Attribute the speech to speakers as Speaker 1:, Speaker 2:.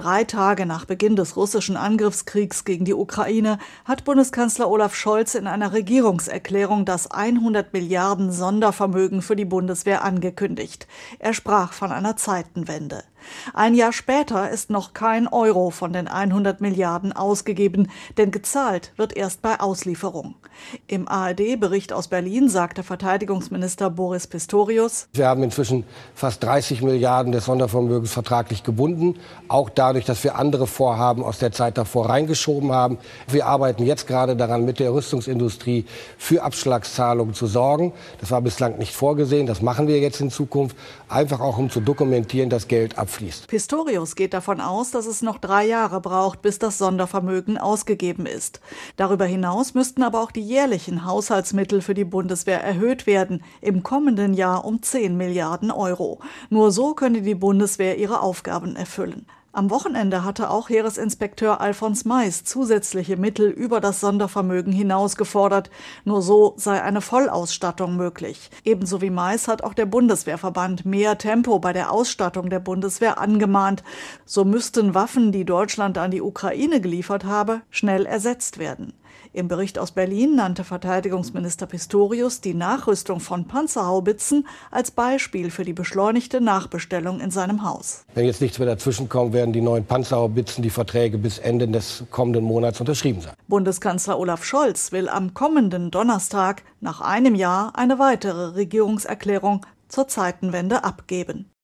Speaker 1: Drei Tage nach Beginn des russischen Angriffskriegs gegen die Ukraine hat Bundeskanzler Olaf Scholz in einer Regierungserklärung das 100 Milliarden Sondervermögen für die Bundeswehr angekündigt. Er sprach von einer Zeitenwende. Ein Jahr später ist noch kein Euro von den 100 Milliarden ausgegeben, denn gezahlt wird erst bei Auslieferung. Im ARD-Bericht aus Berlin sagte Verteidigungsminister Boris Pistorius:
Speaker 2: Wir haben inzwischen fast 30 Milliarden des Sondervermögens vertraglich gebunden, auch dadurch, dass wir andere Vorhaben aus der Zeit davor reingeschoben haben. Wir arbeiten jetzt gerade daran, mit der Rüstungsindustrie für Abschlagszahlungen zu sorgen. Das war bislang nicht vorgesehen, das machen wir jetzt in Zukunft, einfach auch um zu dokumentieren, dass Geld ab abfließt.
Speaker 1: Pistorius geht davon aus, dass es noch drei Jahre braucht, bis das Sondervermögen ausgegeben ist. Darüber hinaus müssten aber auch die jährlichen Haushaltsmittel für die Bundeswehr erhöht werden, im kommenden Jahr um 10 Milliarden Euro. Nur so könne die Bundeswehr ihre Aufgaben erfüllen. Am Wochenende hatte auch Heeresinspekteur Alfons Mais zusätzliche Mittel über das Sondervermögen hinaus gefordert. Nur so sei eine Vollausstattung möglich. Ebenso wie Mais hat auch der Bundeswehrverband mehr Tempo bei der Ausstattung der Bundeswehr angemahnt. So müssten Waffen, die Deutschland an die Ukraine geliefert habe, schnell ersetzt werden. Im Bericht aus Berlin nannte Verteidigungsminister Pistorius die Nachrüstung von Panzerhaubitzen als Beispiel für die beschleunigte Nachbestellung in seinem Haus.
Speaker 2: Wenn jetzt nichts mehr dazwischenkommt, werden die neuen Panzerhaubitzen, die Verträge bis Ende des kommenden Monats unterschrieben sein.
Speaker 1: Bundeskanzler Olaf Scholz will am kommenden Donnerstag nach einem Jahr eine weitere Regierungserklärung zur Zeitenwende abgeben.